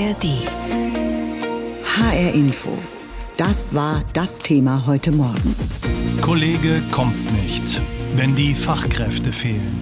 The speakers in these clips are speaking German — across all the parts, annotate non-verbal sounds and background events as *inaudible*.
ARD. HR Info. Das war das Thema heute Morgen. Kollege kommt nicht, wenn die Fachkräfte fehlen.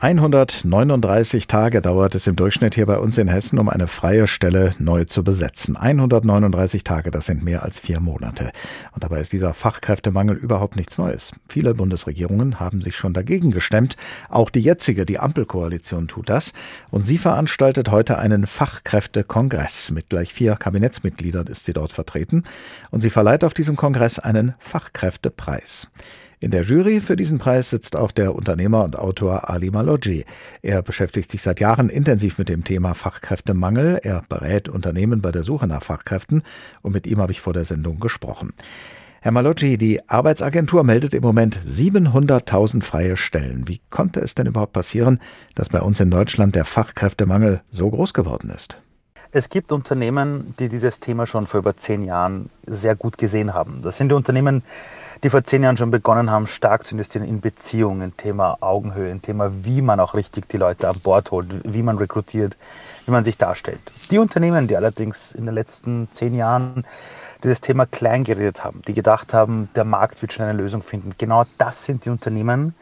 139 Tage dauert es im Durchschnitt hier bei uns in Hessen, um eine freie Stelle neu zu besetzen. 139 Tage, das sind mehr als vier Monate. Und dabei ist dieser Fachkräftemangel überhaupt nichts Neues. Viele Bundesregierungen haben sich schon dagegen gestemmt. Auch die jetzige, die Ampelkoalition tut das. Und sie veranstaltet heute einen Fachkräftekongress. Mit gleich vier Kabinettsmitgliedern ist sie dort vertreten. Und sie verleiht auf diesem Kongress einen Fachkräftepreis. In der Jury für diesen Preis sitzt auch der Unternehmer und Autor Ali Maloggi. Er beschäftigt sich seit Jahren intensiv mit dem Thema Fachkräftemangel. Er berät Unternehmen bei der Suche nach Fachkräften und mit ihm habe ich vor der Sendung gesprochen. Herr Maloggi, die Arbeitsagentur meldet im Moment 700.000 freie Stellen. Wie konnte es denn überhaupt passieren, dass bei uns in Deutschland der Fachkräftemangel so groß geworden ist? Es gibt Unternehmen, die dieses Thema schon vor über zehn Jahren sehr gut gesehen haben. Das sind die Unternehmen, die vor zehn Jahren schon begonnen haben, stark zu investieren in Beziehungen, Thema Augenhöhe, ein Thema, wie man auch richtig die Leute an Bord holt, wie man rekrutiert, wie man sich darstellt. Die Unternehmen, die allerdings in den letzten zehn Jahren dieses Thema klein geredet haben, die gedacht haben, der Markt wird schon eine Lösung finden, genau das sind die Unternehmen,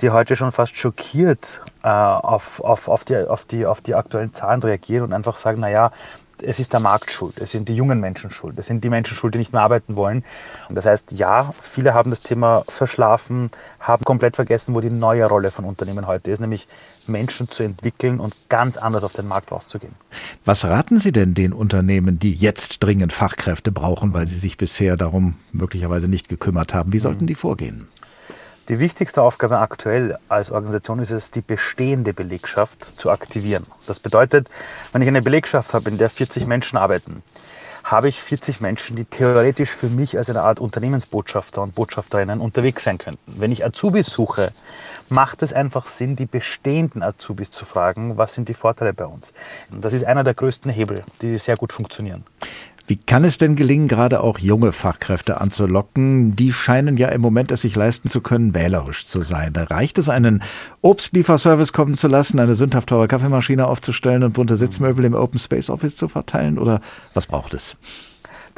die heute schon fast schockiert äh, auf, auf, auf, die, auf, die, auf die aktuellen Zahlen reagieren und einfach sagen, naja, es ist der Markt schuld, es sind die jungen Menschen schuld, es sind die Menschen schuld, die nicht mehr arbeiten wollen. Und das heißt, ja, viele haben das Thema verschlafen, haben komplett vergessen, wo die neue Rolle von Unternehmen heute ist, nämlich Menschen zu entwickeln und ganz anders auf den Markt rauszugehen. Was raten Sie denn den Unternehmen, die jetzt dringend Fachkräfte brauchen, weil sie sich bisher darum möglicherweise nicht gekümmert haben? Wie sollten die vorgehen? Die wichtigste Aufgabe aktuell als Organisation ist es, die bestehende Belegschaft zu aktivieren. Das bedeutet, wenn ich eine Belegschaft habe, in der 40 Menschen arbeiten, habe ich 40 Menschen, die theoretisch für mich als eine Art Unternehmensbotschafter und Botschafterinnen unterwegs sein könnten. Wenn ich Azubis suche, macht es einfach Sinn, die bestehenden Azubis zu fragen, was sind die Vorteile bei uns. Das ist einer der größten Hebel, die sehr gut funktionieren. Wie kann es denn gelingen, gerade auch junge Fachkräfte anzulocken? Die scheinen ja im Moment es sich leisten zu können, wählerisch zu sein. Da reicht es, einen Obstlieferservice kommen zu lassen, eine sündhaft teure Kaffeemaschine aufzustellen und bunte Sitzmöbel im Open Space Office zu verteilen? Oder was braucht es?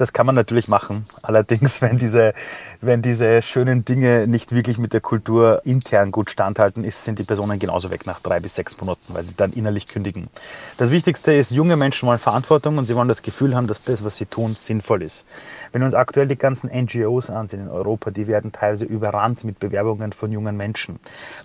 Das kann man natürlich machen. Allerdings, *laughs* wenn diese, wenn diese schönen Dinge nicht wirklich mit der Kultur intern gut standhalten, ist, sind die Personen genauso weg nach drei bis sechs Monaten, weil sie dann innerlich kündigen. Das Wichtigste ist, junge Menschen wollen Verantwortung und sie wollen das Gefühl haben, dass das, was sie tun, sinnvoll ist. Wenn wir uns aktuell die ganzen NGOs ansehen in Europa, die werden teilweise überrannt mit Bewerbungen von jungen Menschen.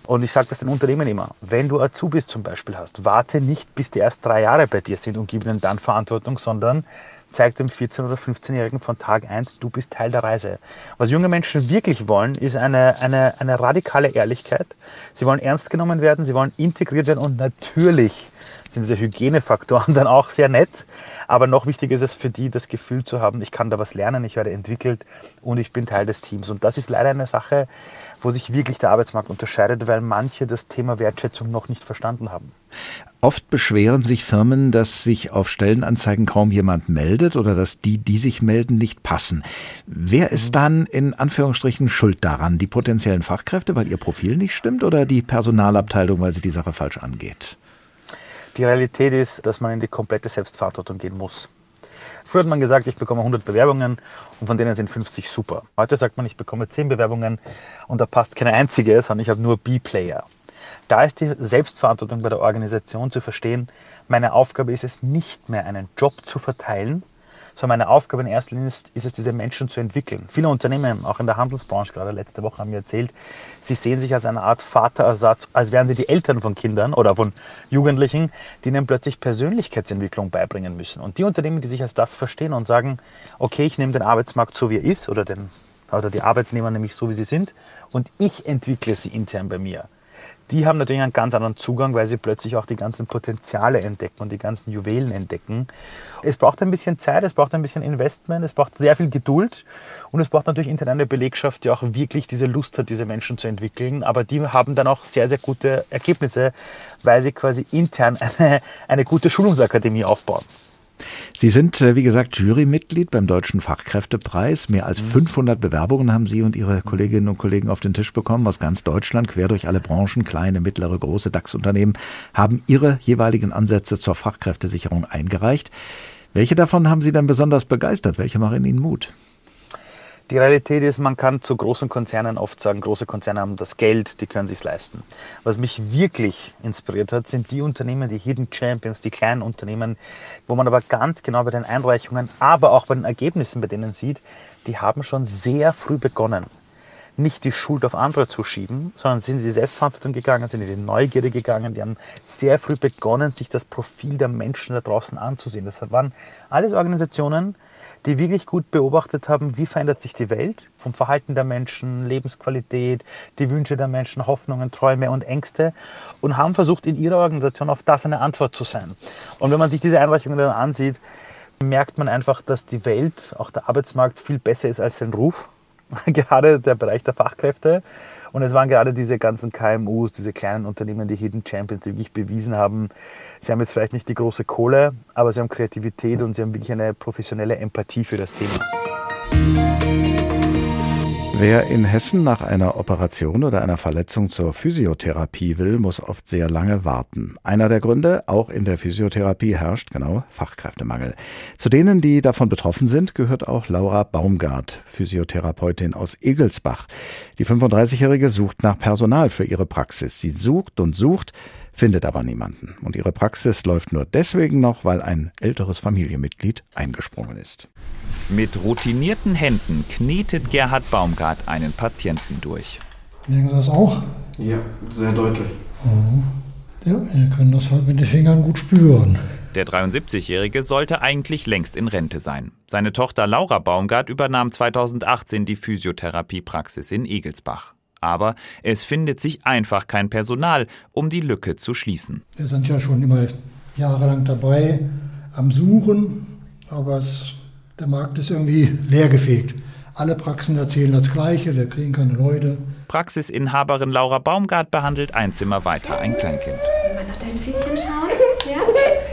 Und ich sage das den Unternehmen immer, wenn du Azubis zum Beispiel hast, warte nicht, bis die erst drei Jahre bei dir sind und gib ihnen dann Verantwortung, sondern zeigt dem 14- oder 15-Jährigen von Tag 1, du bist Teil der Reise. Was junge Menschen wirklich wollen, ist eine, eine, eine radikale Ehrlichkeit. Sie wollen ernst genommen werden, sie wollen integriert werden und natürlich sind diese Hygienefaktoren *laughs* dann auch sehr nett. Aber noch wichtiger ist es für die, das Gefühl zu haben, ich kann da was lernen, ich werde entwickelt und ich bin Teil des Teams. Und das ist leider eine Sache, wo sich wirklich der Arbeitsmarkt unterscheidet, weil manche das Thema Wertschätzung noch nicht verstanden haben. Oft beschweren sich Firmen, dass sich auf Stellenanzeigen kaum jemand meldet oder dass die, die sich melden, nicht passen. Wer ist dann in Anführungsstrichen schuld daran? Die potenziellen Fachkräfte, weil ihr Profil nicht stimmt oder die Personalabteilung, weil sie die Sache falsch angeht? Die Realität ist, dass man in die komplette Selbstverantwortung gehen muss. Früher hat man gesagt, ich bekomme 100 Bewerbungen und von denen sind 50 super. Heute sagt man, ich bekomme 10 Bewerbungen und da passt keine einzige, sondern ich habe nur B-Player. Da ist die Selbstverantwortung bei der Organisation zu verstehen, meine Aufgabe ist es nicht mehr, einen Job zu verteilen, sondern meine Aufgabe in erster Linie ist, ist es, diese Menschen zu entwickeln. Viele Unternehmen, auch in der Handelsbranche, gerade letzte Woche haben mir erzählt, sie sehen sich als eine Art Vaterersatz, als wären sie die Eltern von Kindern oder von Jugendlichen, die ihnen plötzlich Persönlichkeitsentwicklung beibringen müssen. Und die Unternehmen, die sich als das verstehen und sagen, okay, ich nehme den Arbeitsmarkt so, wie er ist, oder, den, oder die Arbeitnehmer nämlich so, wie sie sind, und ich entwickle sie intern bei mir die haben natürlich einen ganz anderen Zugang, weil sie plötzlich auch die ganzen Potenziale entdecken und die ganzen Juwelen entdecken. Es braucht ein bisschen Zeit, es braucht ein bisschen Investment, es braucht sehr viel Geduld und es braucht natürlich intern eine Belegschaft, die auch wirklich diese Lust hat, diese Menschen zu entwickeln. Aber die haben dann auch sehr, sehr gute Ergebnisse, weil sie quasi intern *laughs* eine, eine gute Schulungsakademie aufbauen. Sie sind, äh, wie gesagt, Jurymitglied beim Deutschen Fachkräftepreis. Mehr als 500 Bewerbungen haben Sie und Ihre Kolleginnen und Kollegen auf den Tisch bekommen aus ganz Deutschland, quer durch alle Branchen, kleine, mittlere, große DAX-Unternehmen, haben ihre jeweiligen Ansätze zur Fachkräftesicherung eingereicht. Welche davon haben Sie denn besonders begeistert? Welche machen Ihnen Mut? Die Realität ist, man kann zu großen Konzernen oft sagen, große Konzerne haben das Geld, die können sich leisten. Was mich wirklich inspiriert hat, sind die Unternehmen, die Hidden Champions, die kleinen Unternehmen, wo man aber ganz genau bei den Einreichungen, aber auch bei den Ergebnissen bei denen sieht, die haben schon sehr früh begonnen. Nicht die Schuld auf andere zu schieben, sondern sind sie Selbstverantwortung gegangen, sind in die Neugierde gegangen, die haben sehr früh begonnen, sich das Profil der Menschen da draußen anzusehen. Das waren alles Organisationen, die wirklich gut beobachtet haben, wie verändert sich die Welt vom Verhalten der Menschen, Lebensqualität, die Wünsche der Menschen, Hoffnungen, Träume und Ängste und haben versucht, in ihrer Organisation auf das eine Antwort zu sein. Und wenn man sich diese Einreichungen dann ansieht, merkt man einfach, dass die Welt, auch der Arbeitsmarkt viel besser ist als sein Ruf. *laughs* Gerade der Bereich der Fachkräfte. Und es waren gerade diese ganzen KMUs, diese kleinen Unternehmen, die Hidden Champions, die wirklich bewiesen haben, sie haben jetzt vielleicht nicht die große Kohle, aber sie haben Kreativität und sie haben wirklich eine professionelle Empathie für das Thema. Wer in Hessen nach einer Operation oder einer Verletzung zur Physiotherapie will, muss oft sehr lange warten. Einer der Gründe, auch in der Physiotherapie herrscht genau Fachkräftemangel. Zu denen, die davon betroffen sind, gehört auch Laura Baumgart, Physiotherapeutin aus Egelsbach. Die 35-Jährige sucht nach Personal für ihre Praxis. Sie sucht und sucht, findet aber niemanden. Und ihre Praxis läuft nur deswegen noch, weil ein älteres Familienmitglied eingesprungen ist. Mit routinierten Händen knetet Gerhard Baumgart einen Patienten durch. Merken Sie das auch? Ja, sehr deutlich. Mhm. Ja, ihr könnt das halt mit den Fingern gut spüren. Der 73-Jährige sollte eigentlich längst in Rente sein. Seine Tochter Laura Baumgart übernahm 2018 die Physiotherapiepraxis in Egelsbach. Aber es findet sich einfach kein Personal, um die Lücke zu schließen. Wir sind ja schon immer jahrelang dabei am Suchen, aber es, der Markt ist irgendwie leergefegt. Alle Praxen erzählen das Gleiche, wir kriegen keine Leute. Praxisinhaberin Laura Baumgart behandelt ein Zimmer weiter ein Kleinkind. Man nach dein Füßchen schauen? *laughs* Ja?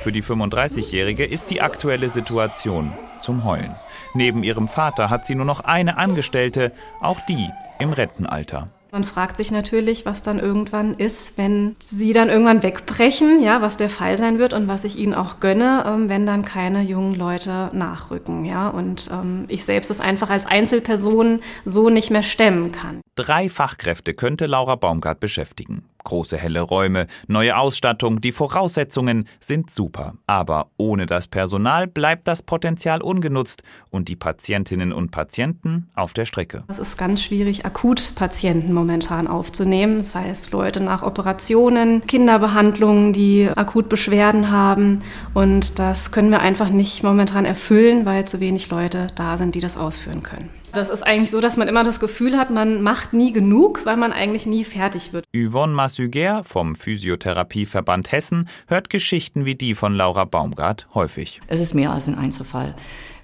Für die 35-Jährige ist die aktuelle Situation zum Heulen. Neben ihrem Vater hat sie nur noch eine Angestellte, auch die im Rentenalter. Man fragt sich natürlich, was dann irgendwann ist, wenn sie dann irgendwann wegbrechen, ja, was der Fall sein wird und was ich ihnen auch gönne, ähm, wenn dann keine jungen Leute nachrücken, ja. Und ähm, ich selbst es einfach als Einzelperson so nicht mehr stemmen kann. Drei Fachkräfte könnte Laura Baumgart beschäftigen. Große helle Räume, neue Ausstattung, die Voraussetzungen sind super. Aber ohne das Personal bleibt das Potenzial ungenutzt und die Patientinnen und Patienten auf der Strecke. Es ist ganz schwierig, Akutpatienten momentan aufzunehmen, sei es Leute nach Operationen, Kinderbehandlungen, die akut Beschwerden haben. Und das können wir einfach nicht momentan erfüllen, weil zu wenig Leute da sind, die das ausführen können. Das ist eigentlich so, dass man immer das Gefühl hat, man macht nie genug, weil man eigentlich nie fertig wird. Yvonne Massuger vom Physiotherapieverband Hessen hört Geschichten wie die von Laura Baumgart häufig. Es ist mehr als ein Einzelfall.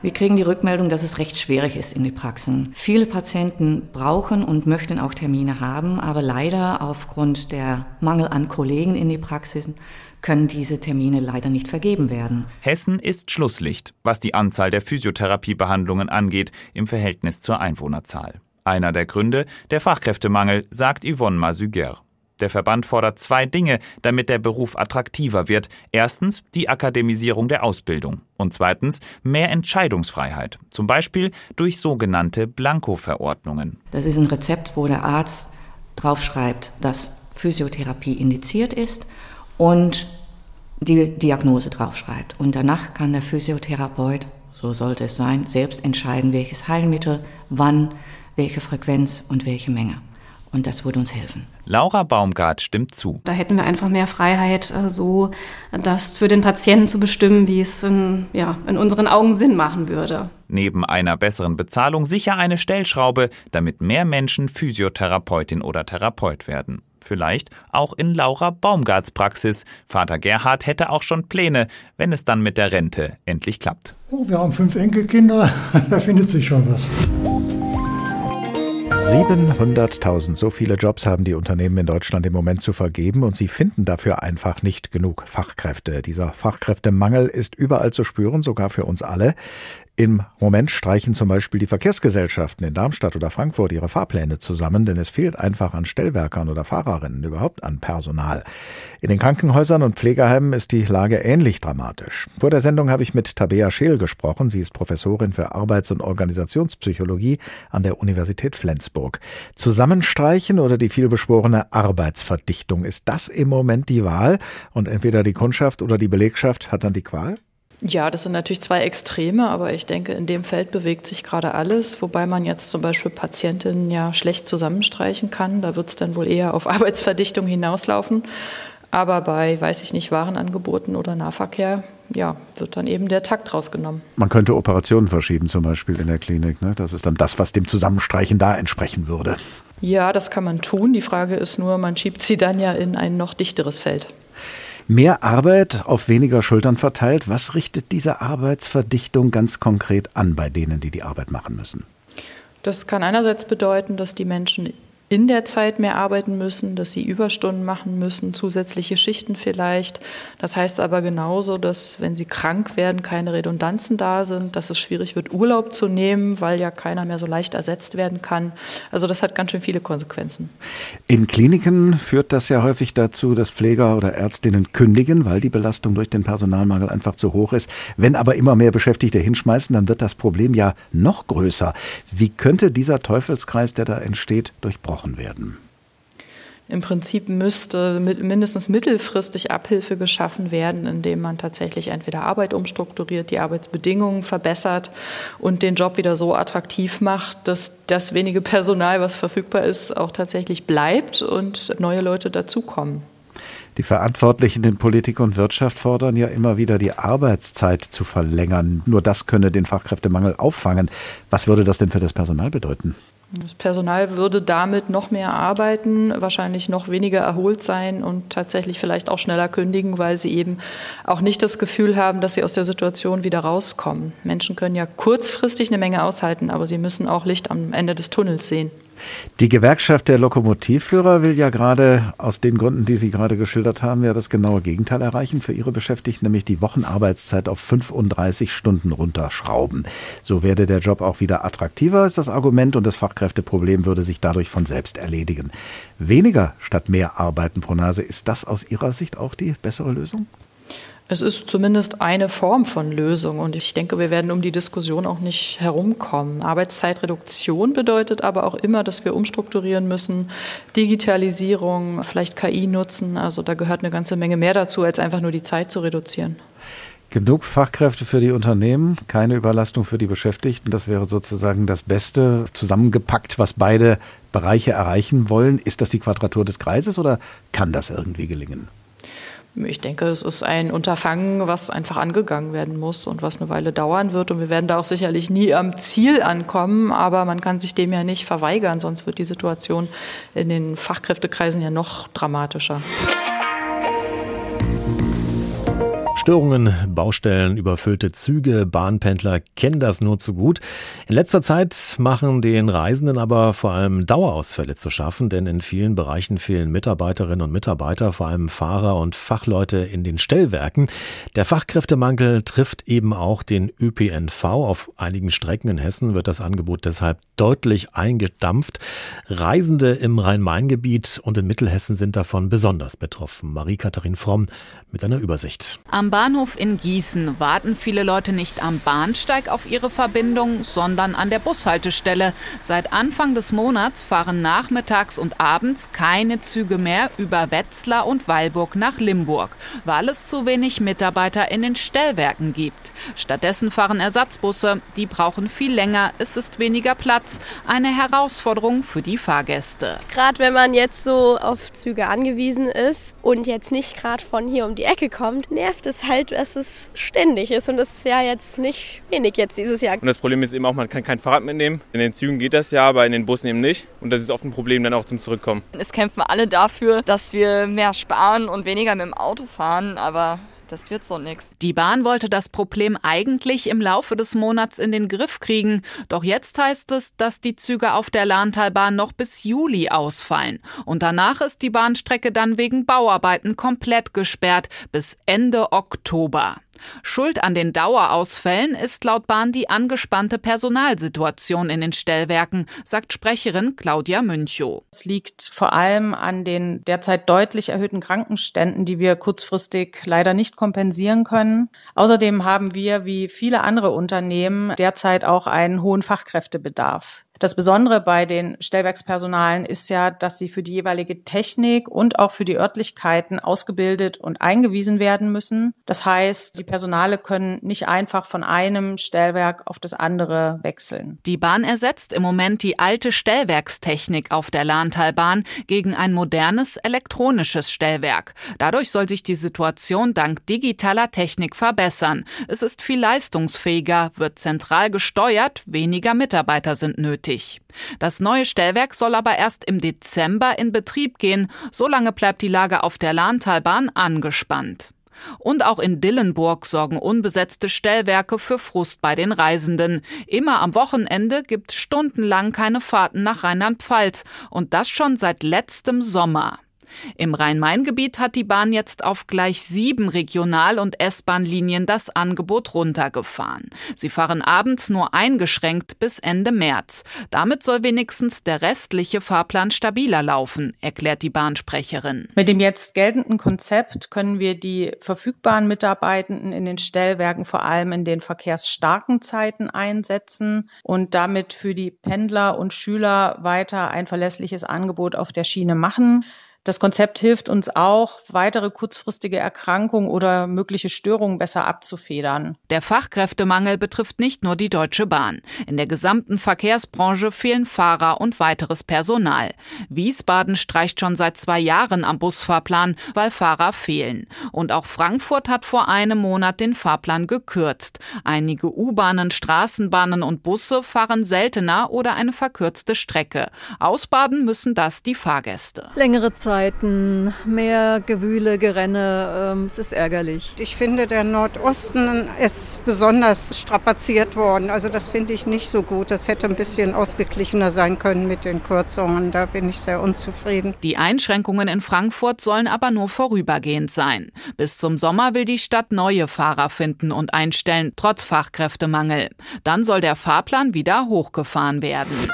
Wir kriegen die Rückmeldung, dass es recht schwierig ist in den Praxen. Viele Patienten brauchen und möchten auch Termine haben, aber leider aufgrund der Mangel an Kollegen in die Praxisen können diese Termine leider nicht vergeben werden. Hessen ist Schlusslicht, was die Anzahl der Physiotherapiebehandlungen angeht im Verhältnis zur Einwohnerzahl. Einer der Gründe der Fachkräftemangel, sagt Yvonne Masuger. Der Verband fordert zwei Dinge, damit der Beruf attraktiver wird. Erstens die Akademisierung der Ausbildung und zweitens mehr Entscheidungsfreiheit, zum Beispiel durch sogenannte Blanko-Verordnungen. Das ist ein Rezept, wo der Arzt draufschreibt, dass Physiotherapie indiziert ist und die Diagnose draufschreibt. Und danach kann der Physiotherapeut, so sollte es sein, selbst entscheiden, welches Heilmittel, wann, welche Frequenz und welche Menge. Und das würde uns helfen. Laura Baumgart stimmt zu. Da hätten wir einfach mehr Freiheit, äh, so das für den Patienten zu bestimmen, wie es in, ja, in unseren Augen Sinn machen würde. Neben einer besseren Bezahlung sicher eine Stellschraube, damit mehr Menschen Physiotherapeutin oder Therapeut werden. Vielleicht auch in Laura Baumgarts Praxis. Vater Gerhard hätte auch schon Pläne, wenn es dann mit der Rente endlich klappt. Oh, wir haben fünf Enkelkinder, *laughs* da findet sich schon was. 700.000, so viele Jobs haben die Unternehmen in Deutschland im Moment zu vergeben und sie finden dafür einfach nicht genug Fachkräfte. Dieser Fachkräftemangel ist überall zu spüren, sogar für uns alle. Im Moment streichen zum Beispiel die Verkehrsgesellschaften in Darmstadt oder Frankfurt ihre Fahrpläne zusammen, denn es fehlt einfach an Stellwerkern oder Fahrerinnen, überhaupt an Personal. In den Krankenhäusern und Pflegeheimen ist die Lage ähnlich dramatisch. Vor der Sendung habe ich mit Tabea Scheel gesprochen. Sie ist Professorin für Arbeits- und Organisationspsychologie an der Universität Flensburg. Zusammenstreichen oder die vielbeschworene Arbeitsverdichtung, ist das im Moment die Wahl? Und entweder die Kundschaft oder die Belegschaft hat dann die Qual? Ja, das sind natürlich zwei Extreme, aber ich denke, in dem Feld bewegt sich gerade alles, wobei man jetzt zum Beispiel Patientinnen ja schlecht zusammenstreichen kann. Da wird es dann wohl eher auf *laughs* Arbeitsverdichtung hinauslaufen. Aber bei, weiß ich nicht, Warenangeboten oder Nahverkehr, ja, wird dann eben der Takt rausgenommen. Man könnte Operationen verschieben, zum Beispiel in der Klinik. Ne? Das ist dann das, was dem Zusammenstreichen da entsprechen würde. Ja, das kann man tun. Die Frage ist nur, man schiebt sie dann ja in ein noch dichteres Feld. Mehr Arbeit auf weniger Schultern verteilt. Was richtet diese Arbeitsverdichtung ganz konkret an bei denen, die die Arbeit machen müssen? Das kann einerseits bedeuten, dass die Menschen in der Zeit mehr arbeiten müssen, dass sie Überstunden machen müssen, zusätzliche Schichten vielleicht. Das heißt aber genauso, dass wenn sie krank werden, keine Redundanzen da sind, dass es schwierig wird, Urlaub zu nehmen, weil ja keiner mehr so leicht ersetzt werden kann. Also das hat ganz schön viele Konsequenzen. In Kliniken führt das ja häufig dazu, dass Pfleger oder Ärztinnen kündigen, weil die Belastung durch den Personalmangel einfach zu hoch ist. Wenn aber immer mehr Beschäftigte hinschmeißen, dann wird das Problem ja noch größer. Wie könnte dieser Teufelskreis, der da entsteht, durchbrochen gesprochen werden. Im Prinzip müsste mindestens mittelfristig Abhilfe geschaffen werden, indem man tatsächlich entweder Arbeit umstrukturiert, die Arbeitsbedingungen verbessert und den Job wieder so attraktiv macht, dass das wenige Personal, was verfügbar ist, auch tatsächlich bleibt und neue Leute dazukommen. Die Verantwortlichen in Politik und Wirtschaft fordern ja immer wieder, die Arbeitszeit zu verlängern. Nur das könne den Fachkräftemangel auffangen. Was würde das denn für das Personal bedeuten? Das Personal würde damit noch mehr arbeiten, wahrscheinlich noch weniger erholt sein und tatsächlich vielleicht auch schneller kündigen, weil sie eben auch nicht das Gefühl haben, dass sie aus der Situation wieder rauskommen. Menschen können ja kurzfristig eine Menge aushalten, aber sie müssen auch Licht am Ende des Tunnels sehen. Die Gewerkschaft der Lokomotivführer will ja gerade aus den Gründen, die Sie gerade geschildert haben, ja das genaue Gegenteil erreichen für ihre Beschäftigten, nämlich die Wochenarbeitszeit auf 35 Stunden runterschrauben. So werde der Job auch wieder attraktiver, ist das Argument, und das Fachkräfteproblem würde sich dadurch von selbst erledigen. Weniger statt mehr Arbeiten pro Nase, ist das aus Ihrer Sicht auch die bessere Lösung? Es ist zumindest eine Form von Lösung und ich denke, wir werden um die Diskussion auch nicht herumkommen. Arbeitszeitreduktion bedeutet aber auch immer, dass wir umstrukturieren müssen, Digitalisierung, vielleicht KI nutzen. Also da gehört eine ganze Menge mehr dazu, als einfach nur die Zeit zu reduzieren. Genug Fachkräfte für die Unternehmen, keine Überlastung für die Beschäftigten. Das wäre sozusagen das Beste zusammengepackt, was beide Bereiche erreichen wollen. Ist das die Quadratur des Kreises oder kann das irgendwie gelingen? Ich denke, es ist ein Unterfangen, was einfach angegangen werden muss und was eine Weile dauern wird. Und wir werden da auch sicherlich nie am Ziel ankommen, aber man kann sich dem ja nicht verweigern, sonst wird die Situation in den Fachkräftekreisen ja noch dramatischer. Störungen, Baustellen, überfüllte Züge, Bahnpendler kennen das nur zu gut. In letzter Zeit machen den Reisenden aber vor allem Dauerausfälle zu schaffen, denn in vielen Bereichen fehlen Mitarbeiterinnen und Mitarbeiter, vor allem Fahrer und Fachleute in den Stellwerken. Der Fachkräftemangel trifft eben auch den ÖPNV. Auf einigen Strecken in Hessen wird das Angebot deshalb deutlich eingedampft. Reisende im Rhein-Main-Gebiet und in Mittelhessen sind davon besonders betroffen. Marie-Katharin Fromm mit einer Übersicht. Am Bahnhof in Gießen warten viele Leute nicht am Bahnsteig auf ihre Verbindung, sondern an der Bushaltestelle. Seit Anfang des Monats fahren nachmittags und abends keine Züge mehr über Wetzlar und Weilburg nach Limburg, weil es zu wenig Mitarbeiter in den Stellwerken gibt. Stattdessen fahren Ersatzbusse, die brauchen viel länger, es ist weniger Platz. Eine Herausforderung für die Fahrgäste. Gerade wenn man jetzt so auf Züge angewiesen ist und jetzt nicht gerade von hier um die Ecke kommt, nervt es halt, dass es ständig ist. Und das ist ja jetzt nicht wenig jetzt dieses Jahr. Und das Problem ist eben auch, man kann kein Fahrrad mitnehmen. In den Zügen geht das ja, aber in den Bussen eben nicht. Und das ist oft ein Problem dann auch zum Zurückkommen. Es kämpfen alle dafür, dass wir mehr sparen und weniger mit dem Auto fahren, aber das wird so nix. Die Bahn wollte das Problem eigentlich im Laufe des Monats in den Griff kriegen. Doch jetzt heißt es, dass die Züge auf der Lahntalbahn noch bis Juli ausfallen. Und danach ist die Bahnstrecke dann wegen Bauarbeiten komplett gesperrt bis Ende Oktober. Schuld an den Dauerausfällen ist laut Bahn die angespannte Personalsituation in den Stellwerken, sagt Sprecherin Claudia Münchow. Es liegt vor allem an den derzeit deutlich erhöhten Krankenständen, die wir kurzfristig leider nicht kompensieren können. Außerdem haben wir, wie viele andere Unternehmen, derzeit auch einen hohen Fachkräftebedarf. Das Besondere bei den Stellwerkspersonalen ist ja, dass sie für die jeweilige Technik und auch für die Örtlichkeiten ausgebildet und eingewiesen werden müssen. Das heißt, die Personale können nicht einfach von einem Stellwerk auf das andere wechseln. Die Bahn ersetzt im Moment die alte Stellwerkstechnik auf der Lahntalbahn gegen ein modernes elektronisches Stellwerk. Dadurch soll sich die Situation dank digitaler Technik verbessern. Es ist viel leistungsfähiger, wird zentral gesteuert, weniger Mitarbeiter sind nötig nötig. Das neue Stellwerk soll aber erst im Dezember in Betrieb gehen. Solange bleibt die Lage auf der Lahntalbahn angespannt. Und auch in Dillenburg sorgen unbesetzte Stellwerke für Frust bei den Reisenden. Immer am Wochenende gibt stundenlang keine Fahrten nach Rheinland-Pfalz und das schon seit letztem Sommer. Im Rhein-Main-Gebiet hat die Bahn jetzt auf gleich sieben Regional- und S-Bahn-Linien das Angebot runtergefahren. Sie fahren abends nur eingeschränkt bis Ende März. Damit soll wenigstens der restliche Fahrplan stabiler laufen, erklärt die Bahnsprecherin. Mit dem jetzt geltenden Konzept können wir die verfügbaren Mitarbeitenden in den Stellwerken vor allem in den verkehrsstarken Zeiten einsetzen und damit für die Pendler und Schüler weiter ein verlässliches Angebot auf der Schiene machen. Das Konzept hilft uns auch, weitere kurzfristige Erkrankungen oder mögliche Störungen besser abzufedern. Der Fachkräftemangel betrifft nicht nur die Deutsche Bahn. In der gesamten Verkehrsbranche fehlen Fahrer und weiteres Personal. Wiesbaden streicht schon seit zwei Jahren am Busfahrplan, weil Fahrer fehlen. Und auch Frankfurt hat vor einem Monat den Fahrplan gekürzt. Einige U-Bahnen, Straßenbahnen und Busse fahren seltener oder eine verkürzte Strecke. Ausbaden müssen das die Fahrgäste. Längere Zeit Zeiten, mehr Gewühle, Gerenne. Ähm, es ist ärgerlich. Ich finde, der Nordosten ist besonders strapaziert worden. Also das finde ich nicht so gut. Das hätte ein bisschen ausgeglichener sein können mit den Kürzungen. Da bin ich sehr unzufrieden. Die Einschränkungen in Frankfurt sollen aber nur vorübergehend sein. Bis zum Sommer will die Stadt neue Fahrer finden und einstellen, trotz Fachkräftemangel. Dann soll der Fahrplan wieder hochgefahren werden.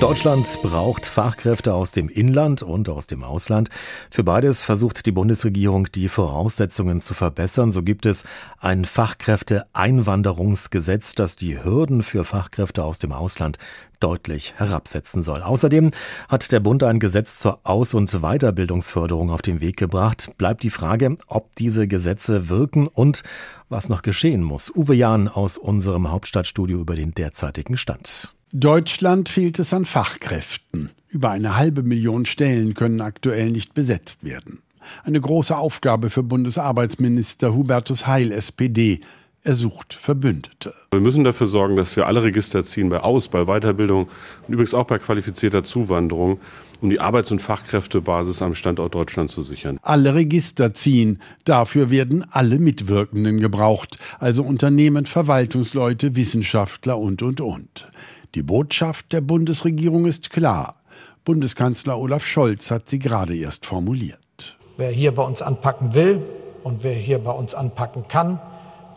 Deutschland braucht Fachkräfte aus dem Inland und aus dem Ausland. Für beides versucht die Bundesregierung, die Voraussetzungen zu verbessern. So gibt es ein Fachkräfteeinwanderungsgesetz, das die Hürden für Fachkräfte aus dem Ausland deutlich herabsetzen soll. Außerdem hat der Bund ein Gesetz zur Aus- und Weiterbildungsförderung auf den Weg gebracht. Bleibt die Frage, ob diese Gesetze wirken und was noch geschehen muss. Uwe Jahn aus unserem Hauptstadtstudio über den derzeitigen Stand. Deutschland fehlt es an Fachkräften. Über eine halbe Million Stellen können aktuell nicht besetzt werden. Eine große Aufgabe für Bundesarbeitsminister Hubertus Heil, SPD. Er sucht Verbündete. Wir müssen dafür sorgen, dass wir alle Register ziehen bei Aus-, bei Weiterbildung und übrigens auch bei qualifizierter Zuwanderung, um die Arbeits- und Fachkräftebasis am Standort Deutschland zu sichern. Alle Register ziehen. Dafür werden alle Mitwirkenden gebraucht, also Unternehmen, Verwaltungsleute, Wissenschaftler und, und, und. Die Botschaft der Bundesregierung ist klar. Bundeskanzler Olaf Scholz hat sie gerade erst formuliert. Wer hier bei uns anpacken will und wer hier bei uns anpacken kann,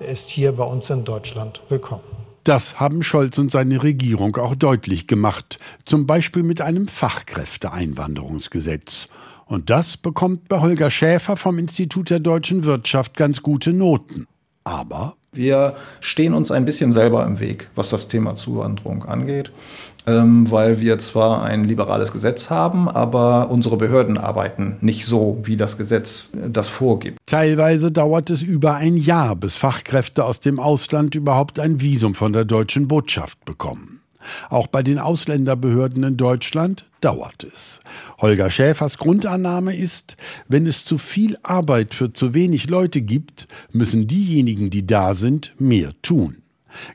der ist hier bei uns in Deutschland willkommen. Das haben Scholz und seine Regierung auch deutlich gemacht, zum Beispiel mit einem Fachkräfteeinwanderungsgesetz. Und das bekommt bei Holger Schäfer vom Institut der deutschen Wirtschaft ganz gute Noten. Aber wir stehen uns ein bisschen selber im Weg, was das Thema Zuwanderung angeht, ähm, weil wir zwar ein liberales Gesetz haben, aber unsere Behörden arbeiten nicht so, wie das Gesetz das vorgibt. Teilweise dauert es über ein Jahr, bis Fachkräfte aus dem Ausland überhaupt ein Visum von der deutschen Botschaft bekommen. Auch bei den Ausländerbehörden in Deutschland dauert es. Holger Schäfers Grundannahme ist, wenn es zu viel Arbeit für zu wenig Leute gibt, müssen diejenigen, die da sind, mehr tun.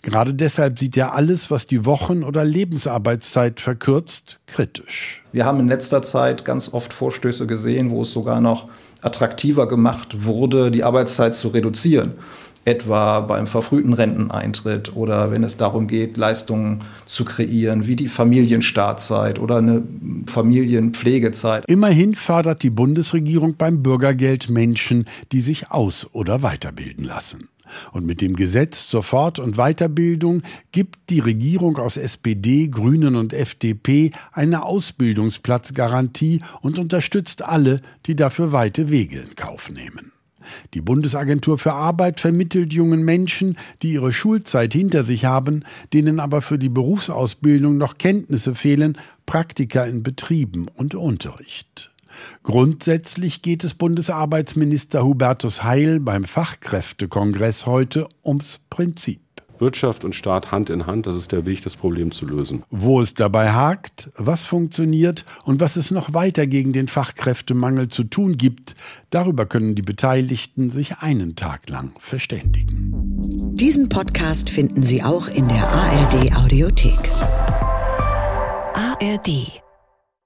Gerade deshalb sieht er alles, was die Wochen- oder Lebensarbeitszeit verkürzt, kritisch. Wir haben in letzter Zeit ganz oft Vorstöße gesehen, wo es sogar noch attraktiver gemacht wurde, die Arbeitszeit zu reduzieren etwa beim verfrühten Renteneintritt oder wenn es darum geht, Leistungen zu kreieren, wie die Familienstartzeit oder eine Familienpflegezeit. Immerhin fördert die Bundesregierung beim Bürgergeld Menschen, die sich aus- oder weiterbilden lassen. Und mit dem Gesetz zur Fort- und Weiterbildung gibt die Regierung aus SPD, Grünen und FDP eine Ausbildungsplatzgarantie und unterstützt alle, die dafür weite Wege in Kauf nehmen. Die Bundesagentur für Arbeit vermittelt jungen Menschen, die ihre Schulzeit hinter sich haben, denen aber für die Berufsausbildung noch Kenntnisse fehlen, Praktika in Betrieben und Unterricht. Grundsätzlich geht es Bundesarbeitsminister Hubertus Heil beim Fachkräftekongress heute ums Prinzip. Wirtschaft und Staat Hand in Hand, das ist der Weg, das Problem zu lösen. Wo es dabei hakt, was funktioniert und was es noch weiter gegen den Fachkräftemangel zu tun gibt, darüber können die Beteiligten sich einen Tag lang verständigen. Diesen Podcast finden Sie auch in der ARD Audiothek. ARD